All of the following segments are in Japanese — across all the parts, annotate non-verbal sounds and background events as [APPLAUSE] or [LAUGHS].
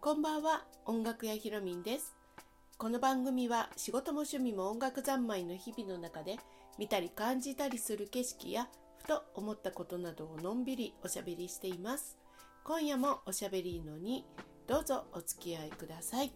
こんばんは音楽屋ひろみんです。この番組は仕事も趣味も音楽三昧の日々の中で見たり感じたりする景色やふと思ったことなどをのんびりおしゃべりしています。今夜もおしゃべりのにどうぞお付き合いください。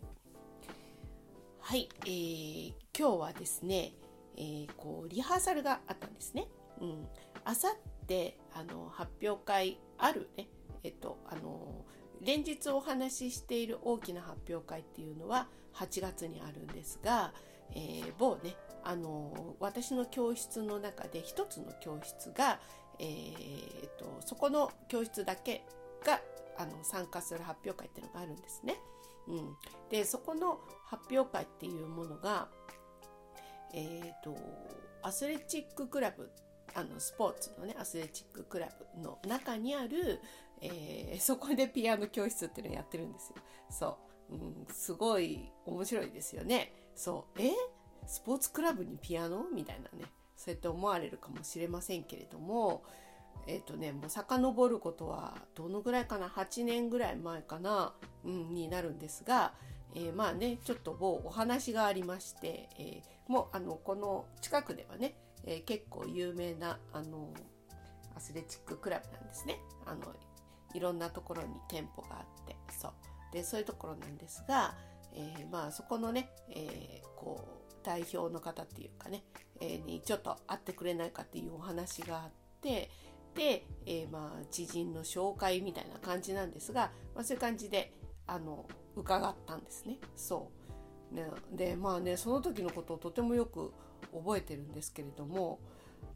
はい、えー、今日はですね、えー、こうリハーサルがあったんですね。うん、あさってあの発表会あるね、えっとあの連日お話ししている大きな発表会っていうのは8月にあるんですが、えー、某ねあの私の教室の中で一つの教室が、えーと、そこの教室だけがあの参加する発表会っていうのがあるんですね。うん、でそこの発表会っていうものが、えーと、アスレチッククラブあのスポーツのねアスレチッククラブの中にある、えー、[LAUGHS] そこでピアノ教室っていうのをやってるんですよ。そう、うん、すごい面白いですよね。そう。え？スポーツクラブにピアノ？みたいなね。そうやって思われるかもしれませんけれどもえっ、ー、とねもう遡ることはどのぐらいかな？8年ぐらい前かな、うん、になるんですが、えー、まあねちょっと某お話がありまして、えー、もうあのこの近くではね、え結構有名なあのアスレチッククラブなんですね。あのいろんなところに店舗があってそう。でそういうところなんですが、えまあそこのね、えこう代表の方っていうかね、えにちょっと会ってくれないかっていうお話があってで、え、まあ知人の紹介みたいな感じなんですが、まあ、そういう感じであの伺ったんですね。そう。ね。でまあねその時のことをとてもよく覚えてるんですけれども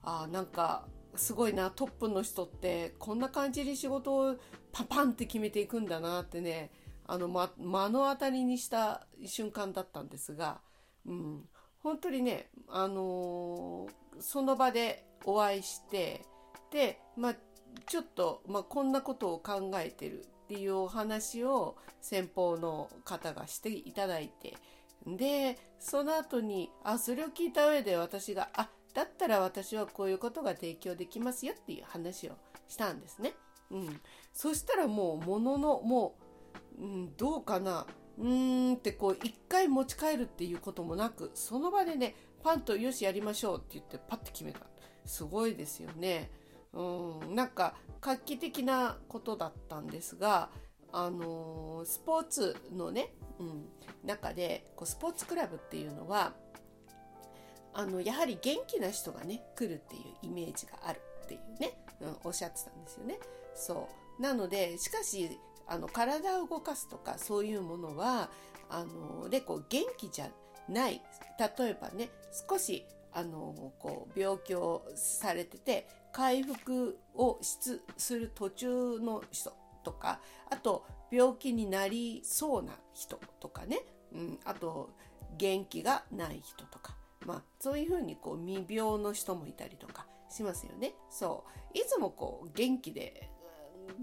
あなんかすごいなトップの人ってこんな感じで仕事をパパンって決めていくんだなってねあの、ま、目の当たりにした瞬間だったんですが、うん、本当にね、あのー、その場でお会いしてで、まあ、ちょっと、まあ、こんなことを考えてる。っていうお話を先方の方がしていただいてでその後にあそれを聞いた上で私があだったら私はこういうことが提供できますよっていう話をしたんですね。うん、そしたらもうもののもう、うん、どうかなうーんってこう一回持ち帰るっていうこともなくその場でねパンとよしやりましょうって言ってパッて決めたすごいですよね。うん、なんか画期的なことだったんですが、あのー、スポーツのね、うん、中でこうスポーツクラブっていうのはあのやはり元気な人がね来るっていうイメージがあるっていうね、うん、おっしゃってたんですよね。そう。なのでしかしあの体を動かすとかそういうものはあのでこう元気じゃない。例えばね少しあのこう病気をされてて回復をする途中の人とかあと病気になりそうな人とかね、うん、あと元気がない人とか、まあ、そういうふうにこう未病の人もいたりとかしますよね。そういつもこう元気で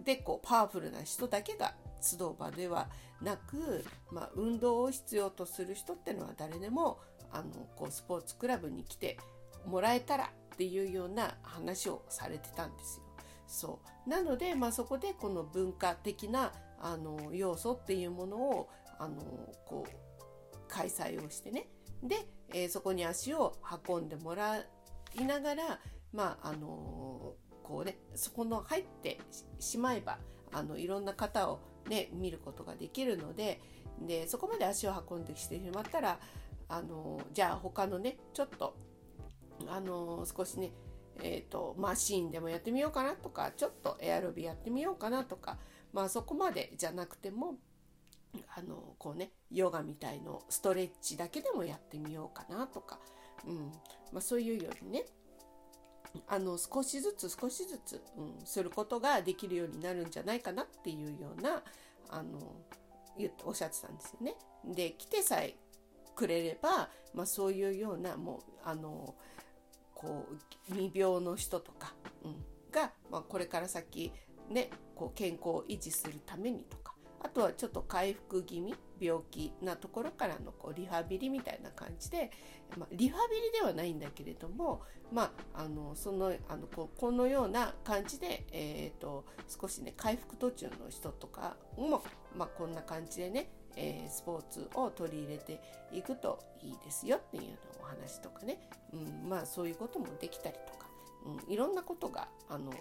でこうパワフルな人だけが集う場ではなく、まあ、運動を必要とする人ってのは誰でもあのこうスポーツクラブに来てもらえたらっていうような話をされてたんですよ。そうなので、まあ、そこでこの文化的なあの要素っていうものをあのこう開催をしてねで、えー、そこに足を運んでもらいながら、まああのこうね、そこの入ってしまえばあのいろんな方を、ね、見ることができるのででそこまで足を運んできてしまったらあのじゃあ他のねちょっとあの少しねえーと、マシーンでもやってみようかなとかちょっとエアロビやってみようかなとかまあそこまでじゃなくてもあのこうねヨガみたいのストレッチだけでもやってみようかなとか、うんまあ、そういうようにねあの少しずつ少しずつ、うん、することができるようになるんじゃないかなっていうようなあのおっしゃってたんですよね。で来てさえくれれば、まあ、そういうようなもうあのこう未病の人とか、うん、が、まあ、これから先ねこう健康を維持するためにとかあとはちょっと回復気味病気なところからのこうリハビリみたいな感じで、まあ、リハビリではないんだけれども、まあ、あのそのあのここのような感じで、えーと、少しね回復途中の人とかも、まあ、こんな感じでね、えー、スポーツを取り入れていくといいですよっていうのお話とかね、うん、まあそういうこともできたりとか、うん、いろんなことがあの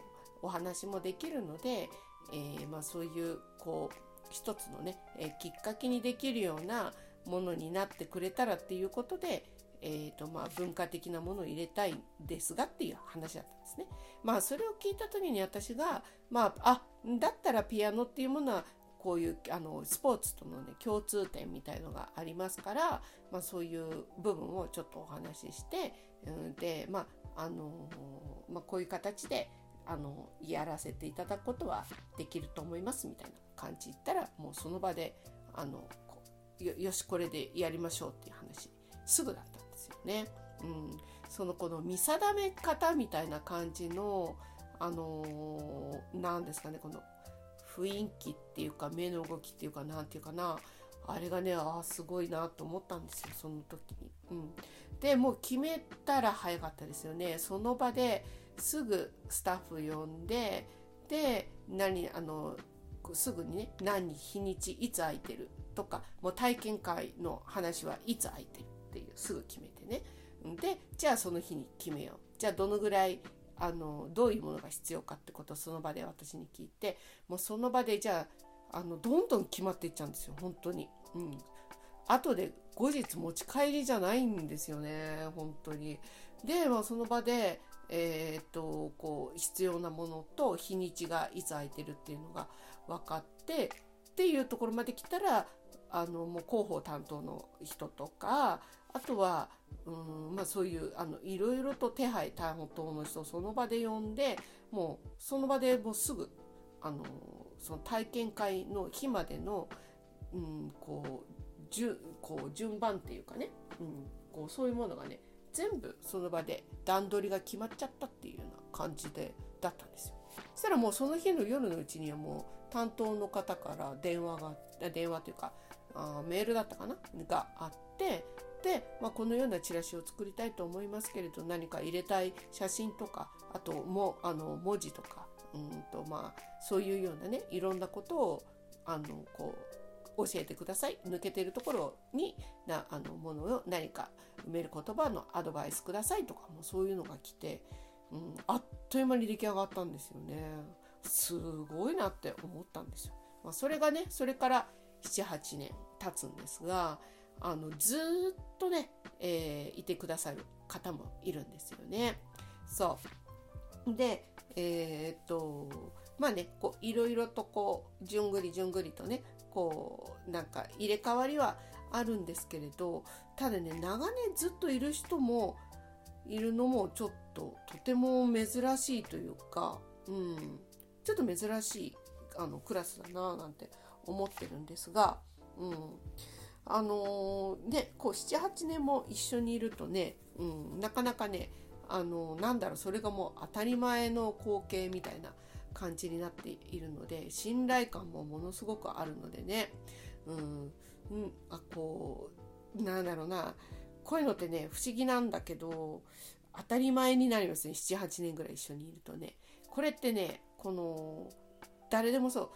お話もできるので、えー、まあ、そういうこう一つのね、えー、きっかけにできるようなものになってくれたらっていうことで、えーとまあ、文化的なものを入れたいんですがっていう話だったんですね。まあそれを聞いた時に私が、まあ、あだったらピアノっていうものはこういうあのスポーツとの、ね、共通点みたいのがありますから、まあ、そういう部分をちょっとお話しして、うん、で、まああのまあ、こういう形であのやらせていただくことはできると思いますみたいな感じ言ったらもうその場であのよしこれでやりましょうっていう話すぐだったんですよね。うん、そのこの見定め方みたいな感じのあの何ですかねこの雰囲気っていうか目の動きっていうか何て言うかな。あれがねああすごいなと思ったんですよその時に。うん、でもう決めたら早かったですよね。その場ですぐスタッフ呼んでで何あのすぐにね何日にちいつ空いてる？とかもう体験会の話はいつ空いてるっていうすぐ決めてね。でじゃあその日に決めよう。じゃあどのぐらいあのどういうものが必要かってことをその場で私に聞いてもうその場でじゃああのどんどん決まっていっちゃうんですよ本当に。うん、後で後日持ち帰りじゃないんですよね本当に。で、まあ、その場でえー、っとこう必要なものと日にちがいつ空いてるっていうのが分かってっていうところまで来たらあのもう広報担当の人とかあとはうんまあそういうあのいろいろと手配担当の人をその場で呼んでもうその場でもうすぐあのその体験会の日までの、うん、こうじゅこう順番っていうかね、うん、こうそういうものがね全部その場で段取りが決まっちゃったっていうような感じでだったんですよ。そしたらもうその日の夜のうちにはもう担当の方から電話が電話というかあメールだったかな？があって、まあ、このようなチラシを作りたいと思いますけれど何か入れたい写真とかあともあの文字とかうんと、まあ、そういうようなねいろんなことをあのこう教えてください。抜けてるところになあのものを何か埋める言葉のアドバイスくださいとかもそういうのが来て、うん、あっという間に出来上がったんですよね。すごいなって思ったんですよ、まあ、それがねそれから78年経つんですがあのずっとね、えー、いてくださる方もいるんですよね。そう。でえー、っとまあねこういろいろとこうじゅんぐりじゅんぐりとねこうなんか入れ替わりはあるんですけれどただね長年ずっといる人もいるのもちょっととても珍しいというか、うん、ちょっと珍しいあのクラスだななんて思ってるんですが、うん、あのー、ねこう78年も一緒にいるとね、うん、なかなかねあのー、なんだろうそれがもう当たり前の光景みたいな感じになっているので信頼感もものすごくあるのでね、うん、うん、あこうなんだろうなこういうのってね不思議なんだけど当たり前になりますね78年ぐらい一緒にいるとね。これってねこの誰でもそう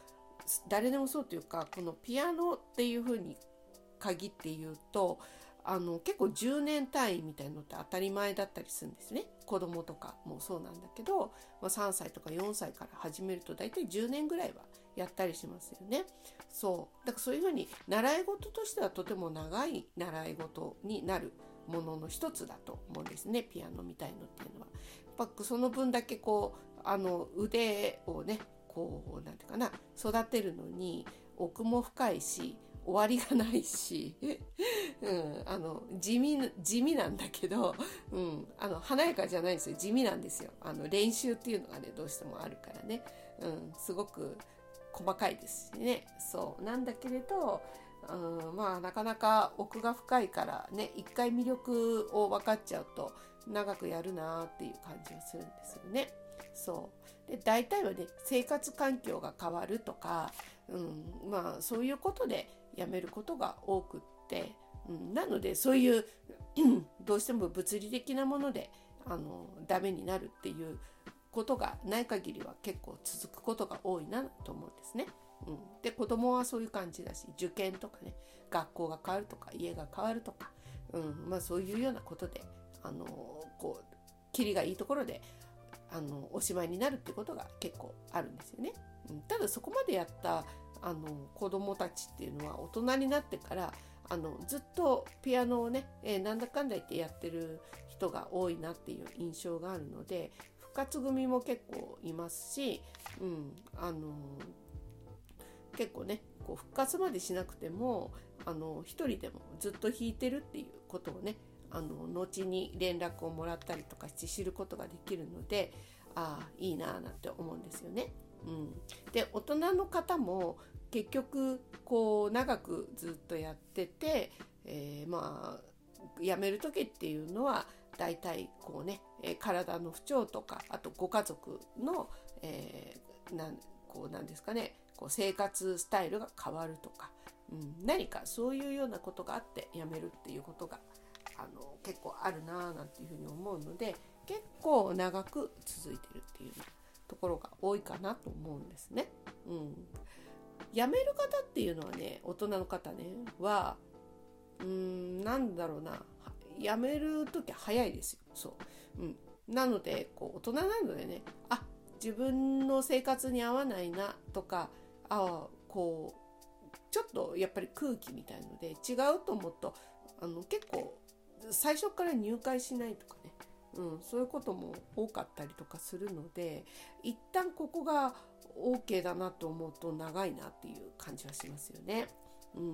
誰でもそうというかこのピアノっていう風に限って言うとあの結構10年単位みたいのって当たり前だったりするんですね。子供とかもそうなんだけど、まあ、3歳とか4歳から始めると大体10年ぐらいはやったりしますよね。そう。だからそういうふうに習い事としてはとても長い習い事になるものの一つだと思うんですね。ピアノみたいのっていうのは。やっぱその分だけこうあの腕をねこう何て言うかな育てるのに奥も深いし終わりがないし、[LAUGHS] うん、あの地味地味なんだけど、うん、あの華やかじゃないですよ。地味なんですよ。あの練習っていうのがねどうしてもあるからね、うん、すごく細かいですしね。そう。なんだけれど、うん、まあなかなか奥が深いからね一回魅力を分かっちゃうと長くやるなっていう感じがするんですよね。そう。で大体はね生活環境が変わるとか、うん、まあそういうことでやめることが多くって、うん、なのでそういうどうしても物理的なものであのダメになるっていうことがない限りは結構続くことが多いなと思うんですね。うん、で子供はそういう感じだし受験とかね学校が変わるとか家が変わるとか、うんまあ、そういうようなことであのこうキリがいいところであのおしまいになるってことが結構あるんですよね。ただそこまでやったあの子供たちっていうのは大人になってからあのずっとピアノをね、えー、なんだかんだ言ってやってる人が多いなっていう印象があるので復活組も結構いますし、うん、あの結構ねこう復活までしなくてもあの一人でもずっと弾いてるっていうことをねあの後に連絡をもらったりとかして知ることができるのでああいいなあなんて思うんですよね。うん、で大人の方も結局こう長くずっとやってて、えー、まあ辞める時っていうのは大体こうね、体の不調とかあとご家族の、えー、なんこうなんですかねこう生活スタイルが変わるとか、うん、何かそういうようなことがあって辞めるっていうことがあの結構あるなーなんていうふうに思うので結構長く続いてるっていうところが多いかなと思うんですね。うん、辞める方っていうのはね大人の方ねはうーんなんだろうな。辞める時は早いですよ。そう、うん、なのでこう大人なのでねあ自分の生活に合わないなとかあこうちょっとやっぱり空気みたいので違うと思うとあの結構最初から入会しないとかね、うん、そういうことも多かったりとかするので一旦ここが OK だなと思うと長いなっていう感じはしますよね。うん、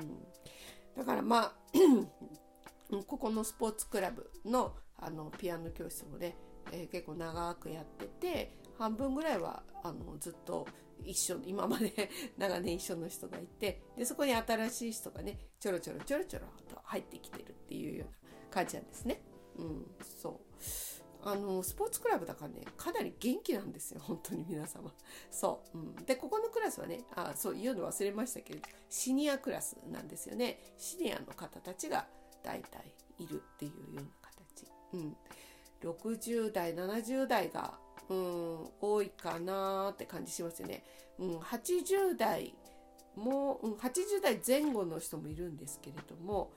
だからまあ [CLEARS THROAT] ここのスポーツクラブのあのピアノ教室もね、えー、結構長くやってて半分ぐらいはあのずっと一緒今まで [LAUGHS] 長年一緒の人がいてでそこに新しい人がねちょろちょろちょろちょろと入ってきてるっていうような感じなんですね。うん、そうあのスポーツクラブだからねかなり元気なんですよ本当に皆様。[LAUGHS] そう、うん、でここのクラスはねあそう言うの忘れましたけれどシニアクラスなんですよね。シニアの方たちが大体いるっていうような形、うん、60代70代がうん、多いかなーって感じしますよね。うん、80代も、うん、80代前後の人もいるんですけれども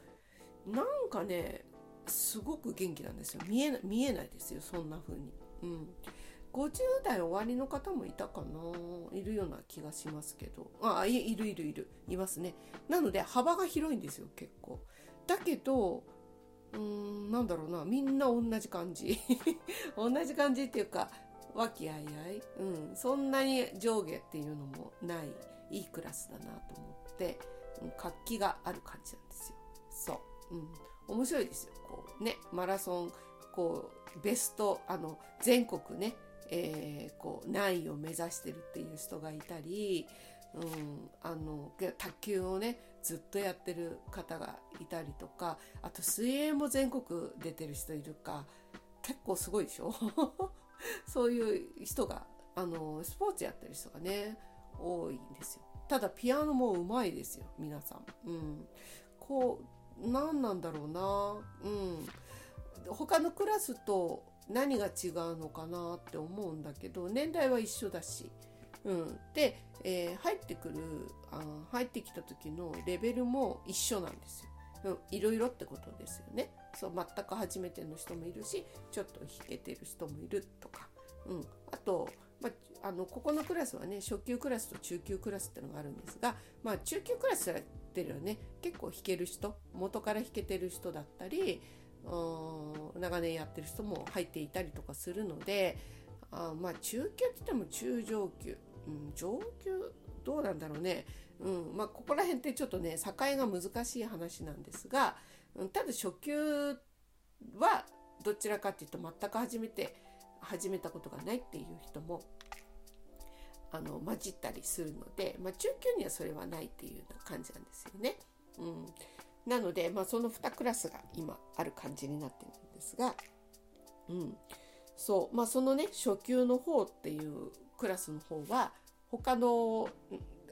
なんかねすごく元気なんですよ。見え見えないですよそんな風に。うん。50代終わりの方もいたかな？いるような気がしますけど。あいいるいるいる。いますね。なので幅が広いんですよ結構。だけどうーんなんだろうな。みんな同じ感じ。[LAUGHS] 同じ感じっていうか和気あいあい、うん、そんなに上下っていうのもないいいクラスだなと思って、うん、活気がある感じなんですよ。そう、うん、面白いですよ。こうねマラソンこうベストあの全国ね、えー、こう何位を目指してるっていう人がいたり、うん、あの卓球をねずっとやってる方がいたりとかあと水泳も全国出てる人いるか結構すごいでしょ？[LAUGHS] そういう人があのスポーツやってる人がね多いんですよ。ただピアノもうまいですよ皆さん。うん。こう何なんだろうな。うん。他のクラスと何が違うのかなって思うんだけど年代は一緒だし、うん、で、えー、入ってくるあ入ってきた時のレベルも一緒なんですよ。うん、いろいろってことですよね。そう全く初めての人もいるしちょっと弾けてる人もいるとか、うん、あと、まあ、あのここのクラスはね初級クラスと中級クラスってのがあるんですが、まあ、中級クラスやってるよね。結構弾ける人元から弾けてる人だったり長年やってる人も入っていたりとかするのであまあ中級って言っても中上級、うん、上級？どうなんだろうね、うんまあ、ここら辺ってちょっとね境が難しい話なんですが、うんただ初級はどちらかっていうと全く初めて始めたことがないっていう人もあの混じったりするので、まあ、中級にはそれはないっていうような感じなんですよね。うん、なので、まあ、その2クラスが今ある感じになってるんですがうん、そうまあそのね初級の方っていうクラスの方は他の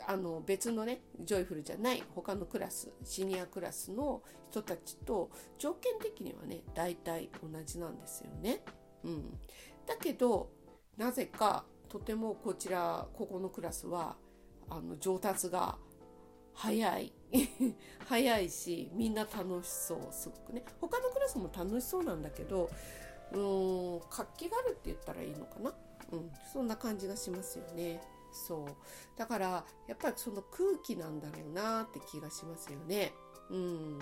あの別のねジョイフルじゃない他のクラスシニアクラスの人たちと条件的にはね大体同じなんですよね。うん、だけどなぜかとてもこちらここのクラスはあの上達が早い。[LAUGHS] 早いしみんな楽しそうすごくね。他のクラスも楽しそうなんだけどうーん活気があるって言ったらいいのかな、うん、そんな感じがしますよね。そう。だからやっぱりその空気なんだろうなって気がしますよね。うん。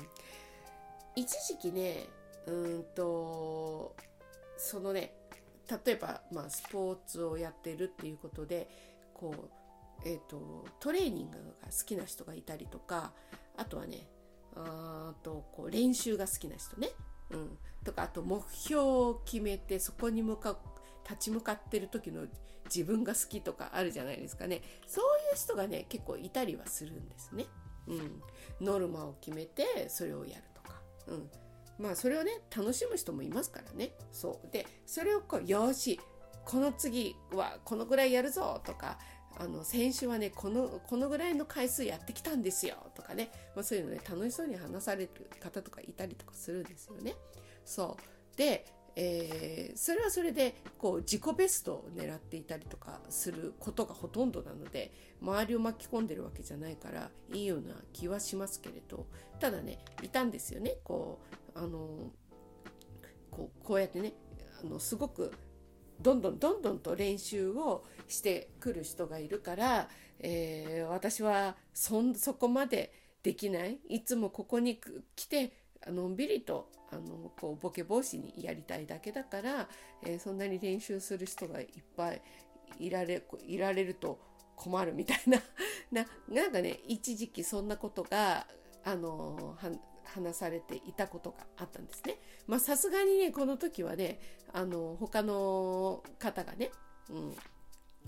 一時期ねうんとそのね例えば、まあ、スポーツをやってるっていうことでこうえーと、トレーニングが好きな人がいたりとかあとはねあとこう練習が好きな人ね、うん、とかあと目標を決めてそこに向かう立ち向かってる時の自分が好きとかあるじゃないですかね。そういう人がね結構いたりはするんですね。うん、ノルマを決めてそれをやるとか、うん、まあそれをね楽しむ人もいますからね。そう。でそれをこうよしこの次はこのぐらいやるぞとかあの先週はねこのこのぐらいの回数やってきたんですよとかね、まあ、そういうのね楽しそうに話される方とかいたりとかするんですよね。そう。で、えー、それはそれでこう自己ベストを狙っていたりとかすることがほとんどなので周りを巻き込んでるわけじゃないからいいような気はしますけれど。ただねいたんですよね。こうあのこうこうやってねあのすごくどんどんどんどんと練習をしてくる人がいるから、えー、私はそそこまでできない。いつもここに来てのんびりとあのこうボケ防止にやりたいだけだから、えー、そんなに練習する人がいっぱいいられいられると困るみたいな。[LAUGHS] ななんかね一時期そんなことがあの話されていたことがあったんですね。まあさすがにねこの時はねあの他の方がね、うん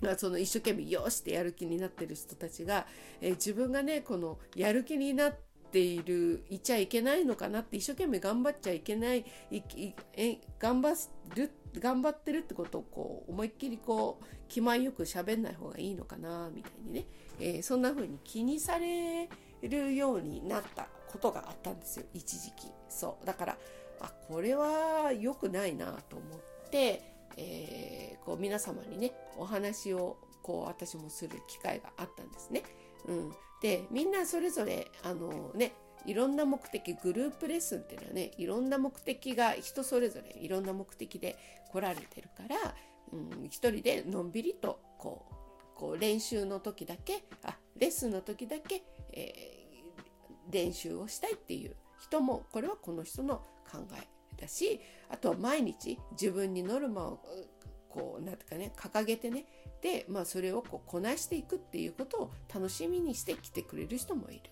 まあ、その一生懸命よしってやる気になってる人たちが、えー、自分がねこのやる気になっているいちゃいけないのかなって一生懸命頑張っちゃいけないいいえ頑張る頑張ってるってことをこう思いっきりこう気前よく喋んない方がいいのかなみたいにね、えー、そんな風に気にされるようになったことがあったんですよ一時期。そう。だからあこれは良くないなと思って、えー、こう皆様にねお話をこう私もする機会があったんですね。うん、でみんなそれぞれあのねいろんな目的グループレッスンっていうのはねいろんな目的が人それぞれいろんな目的で来られてるから、うん、一人でのんびりとこうこう練習の時だけあレッスンの時だけ、え練習をしたいっていう人もこれはこの人の考えだしあとは毎日自分にノルマをこうなんてかね掲げてねで、まあ、それをこうこなしていくっていうことを楽しみにして来てくれる人もいる。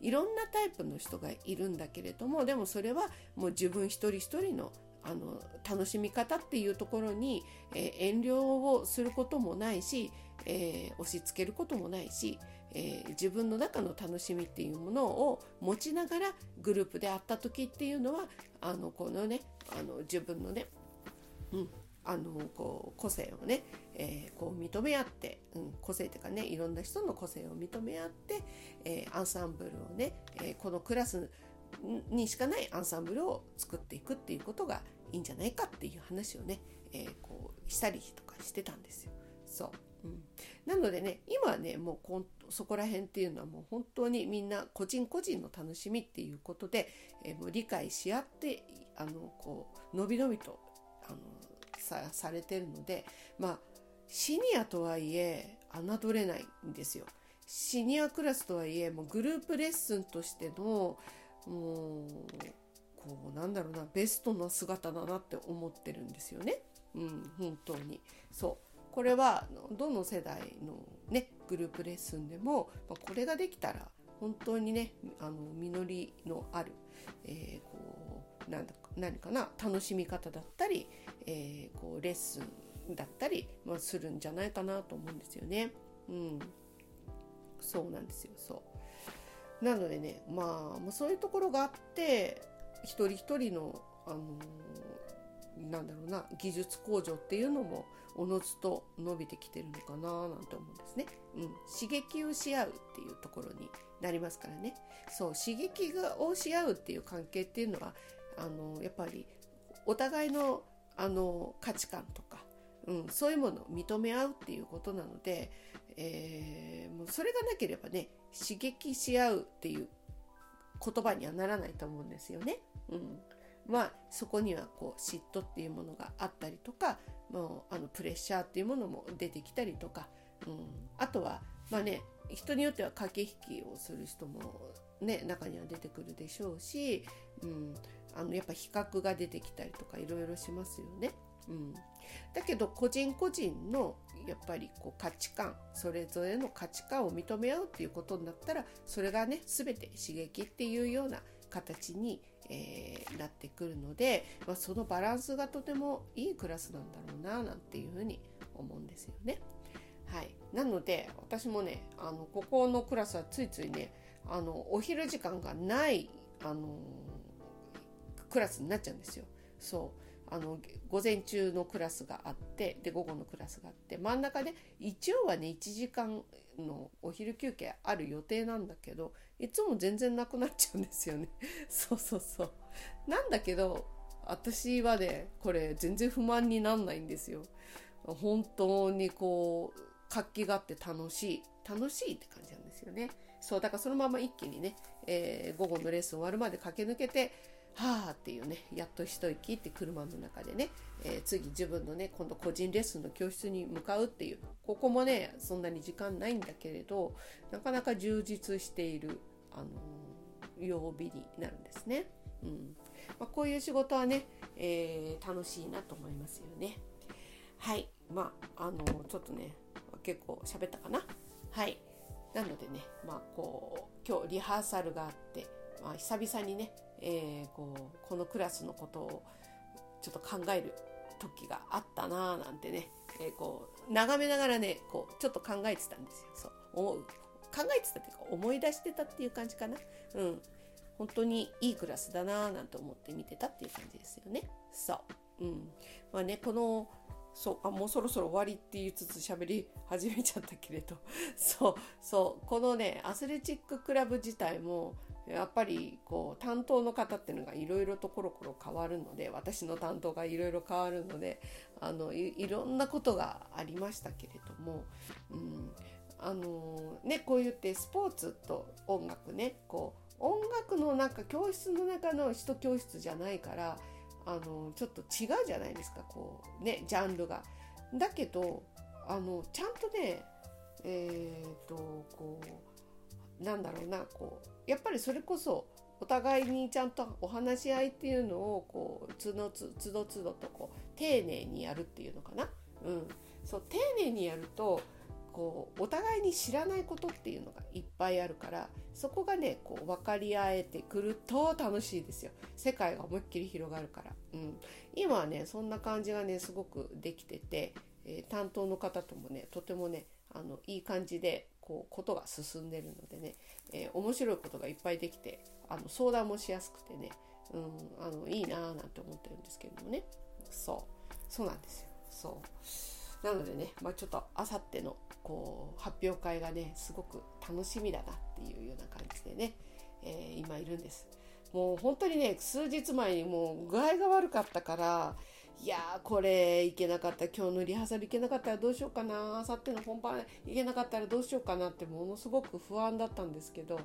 いろんなタイプの人がいるんだけれどもでもそれはもう自分一人一人のあの楽しみ方っていうところに、えー、遠慮をすることもないし、えー、押し付けることもないし、えー、自分の中の楽しみっていうものを持ちながらグループで会った時っていうのはあのこのねあの自分のね、うん、あのこう個性をね、えー、こう認め合って、うん、個性っていうかねいろんな人の個性を認め合って、えー、アンサンブルをね、えこのクラスにしかないアンサンブルを作っていくっていうことがいいんじゃないかっていう話をね、えこうしたりとかしてたんですよ。そううん、なのでね今はねもうこそこら辺っていうのはもう本当にみんな個人個人の楽しみっていうことで、えー、もう理解し合ってあのこうのびのびとあのさされてるのでまあシニアとはいえ侮れないんですよ。シニアクラスとはいえもうグループレッスンとしてのもうこうなんだろうなベストな姿だなって思ってるんですよね。うん、本当にそうこれはどの世代の、ね、グループレッスンでも、まこれができたら本当にねあの実りのある、えー、こうなんだ何かな楽しみ方だったり、えー、こうレッスンだったり、まあ、するんじゃないかなと思うんですよね。うん、そうなんですよ。そう。なのでねまあそういうところがあって一人一人の、あのなんだろうな技術向上っていうのもおのずと伸びてきてるのかななんて思うんですね。うん、刺激をし合うっていうところになりますからね。そう刺激をし合うっていう関係っていうのはあのやっぱりお互いのあの価値観とか、うん、そういうものを認め合うっていうことなので、えー、もうそれがなければね刺激し合うっていう言葉にはならないと思うんですよね。うん、まあそこにはこう嫉妬っていうものがあったりとかもうあのプレッシャーっていうものも出てきたりとか、うん、あとはまあね人によっては駆け引きをする人もね中には出てくるでしょうし、うん、あのやっぱ比較が出てきたりとかいろいろしますよね。うん、だけど個人個人のやっぱりこう価値観それぞれの価値観を認め合うっていうことになったらそれがね全て刺激っていうような形に、えー、なってくるので、まあ、そのバランスがとてもいいクラスなんだろうななんていうふうに思うんですよね。はい、なので私もねあのここのクラスはついついねあのお昼時間がないあのクラスになっちゃうんですよ。そうあの午前中のクラスがあってで午後のクラスがあって真ん中で一応はね1時間のお昼休憩ある予定なんだけどいつも全然なくなっちゃうんですよね。[LAUGHS] そうそうそう。なんだけど私はねこれ全然不満になんないんですよ。本当にこう活気があって楽しい。楽しいって感じなんですよね。そうだからそのまま一気にね、えー、午後のレッスン終わるまで駆け抜けてはあっていうねやっと一息って車の中でね、えー、次自分のね今度個人レッスンの教室に向かうっていうここもねそんなに時間ないんだけれどなかなか充実している、あのー、曜日になるんですね。うんまあ、こういう仕事はね、えー、楽しいなと思いますよね。はいまああのちょっとね結構喋ったかな。はいなのでねまあこう今日リハーサルがあって、まあ、久々にねえー、こうこのクラスのことをちょっと考える時があったなぁなんてね、えー、こう眺めながらねこうちょっと考えてたんですよ。そう思う。考えてたっていうか思い出してたっていう感じかな。うん。本当にいいクラスだなぁなんて思って見てたっていう感じですよね。そう。うん。まあねこのそうあもうそろそろ終わりって言いつつ喋り始めちゃったけれど。そう。そう。このねアスレチッククラブ自体もやっぱりこう担当の方っていうのがいろいろとコロコロ変わるので私の担当がいろいろ変わるのであのいろんなことがありましたけれども、うん、あのねこう言ってスポーツと音楽ねこう音楽のなんか教室の中の一教室じゃないからあのちょっと違うじゃないですかこうねジャンルが。だけどあのちゃんとねえっ、とこうなんだろうなこうやっぱりそれこそお互いにちゃんとお話し合いっていうのをこうつどつつどつどとこう丁寧にやるっていうのかな、うん、そう丁寧にやるとこうお互いに知らないことっていうのがいっぱいあるからそこがねこう分かり合えてくると楽しいですよ。世界が思いっきり広がるから、うん、今はねそんな感じがねすごくできてて、えー、担当の方ともねとてもねあのいい感じでこうことが進んでるのでね、えー、面白いことがいっぱいできてあの相談もしやすくてね、うん、あのいいなーなんて思ってるんですけれどもね。そう。そうなんですよ。そう。なのでね、まあ、ちょっとあさってのこう発表会がねすごく楽しみだなっていうような感じでね、えー、今いるんです。もう本当にね数日前にもう具合が悪かったからいやこれいけなかった。今日のリハーサルいけなかったらどうしようかな。あさっての本番いけなかったらどうしようかなってものすごく不安だったんですけど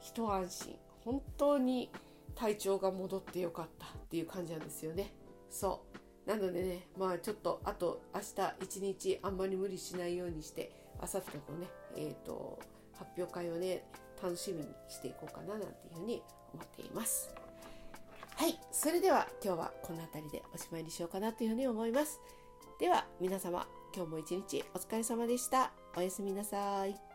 一安心。本当に体調が戻ってよかったっていう感じなんですよね。そう。なのでねまあちょっとあと明日一日あんまり無理しないようにしてあさってのねえっ、ー、と発表会をね楽しみにしていこうかななんていうふうに思っています。はい、それでは今日はこの辺りでおしまいにしようかなというふうに思います。では皆様、今日も一日お疲れ様でした。おやすみなさい。